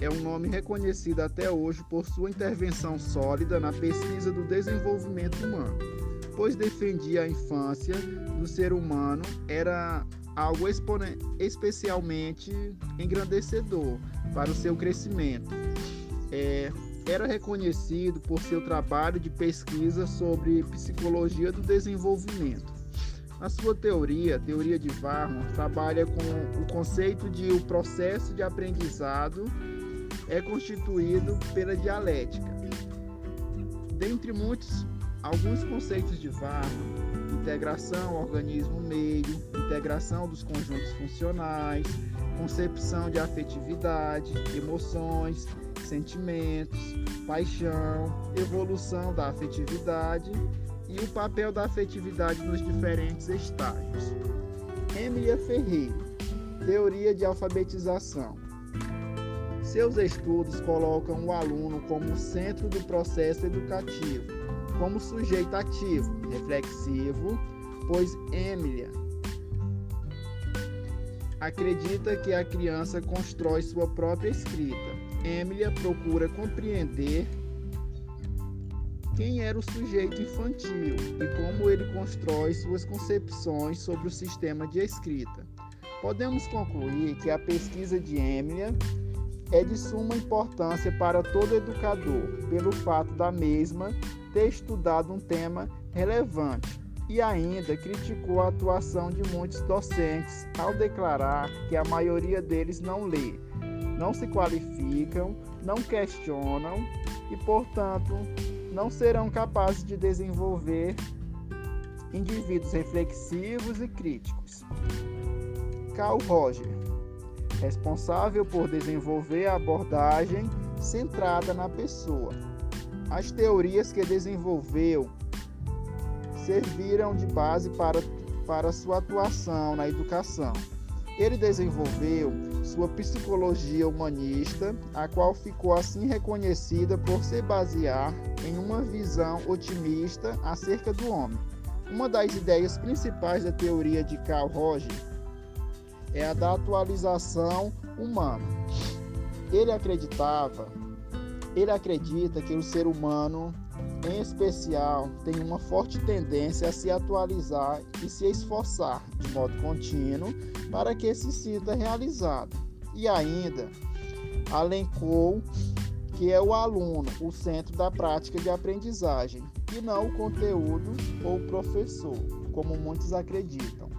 É um nome reconhecido até hoje por sua intervenção sólida na pesquisa do desenvolvimento humano, pois defendia a infância do ser humano era algo especialmente engrandecedor para o seu crescimento. É, era reconhecido por seu trabalho de pesquisa sobre psicologia do desenvolvimento. A sua teoria, a teoria de Varman, trabalha com o conceito de o processo de aprendizado é constituído pela dialética. Dentre muitos, alguns conceitos de Varman, integração organismo-meio, integração dos conjuntos funcionais, concepção de afetividade, emoções, sentimentos, paixão, evolução da afetividade e o papel da afetividade nos diferentes estágios. Emília Ferreira, Teoria de Alfabetização. Seus estudos colocam o aluno como centro do processo educativo, como sujeito ativo, reflexivo, pois Emília acredita que a criança constrói sua própria escrita. Emília procura compreender quem era o sujeito infantil e como ele constrói suas concepções sobre o sistema de escrita. Podemos concluir que a pesquisa de Emília é de suma importância para todo educador, pelo fato da mesma ter estudado um tema relevante e ainda criticou a atuação de muitos docentes ao declarar que a maioria deles não lê, não se qualificam, não questionam e, portanto, não serão capazes de desenvolver indivíduos reflexivos e críticos. Carl Roger, responsável por desenvolver a abordagem centrada na pessoa. As teorias que desenvolveu serviram de base para, para sua atuação na educação. Ele desenvolveu sua psicologia humanista, a qual ficou assim reconhecida por se basear em uma visão otimista acerca do homem. Uma das ideias principais da teoria de Carl Roger é a da atualização humana. Ele acreditava, ele acredita que o ser humano em especial, tem uma forte tendência a se atualizar e se esforçar de modo contínuo para que se sinta realizado. E ainda alencou que é o aluno o centro da prática de aprendizagem e não o conteúdo ou o professor, como muitos acreditam.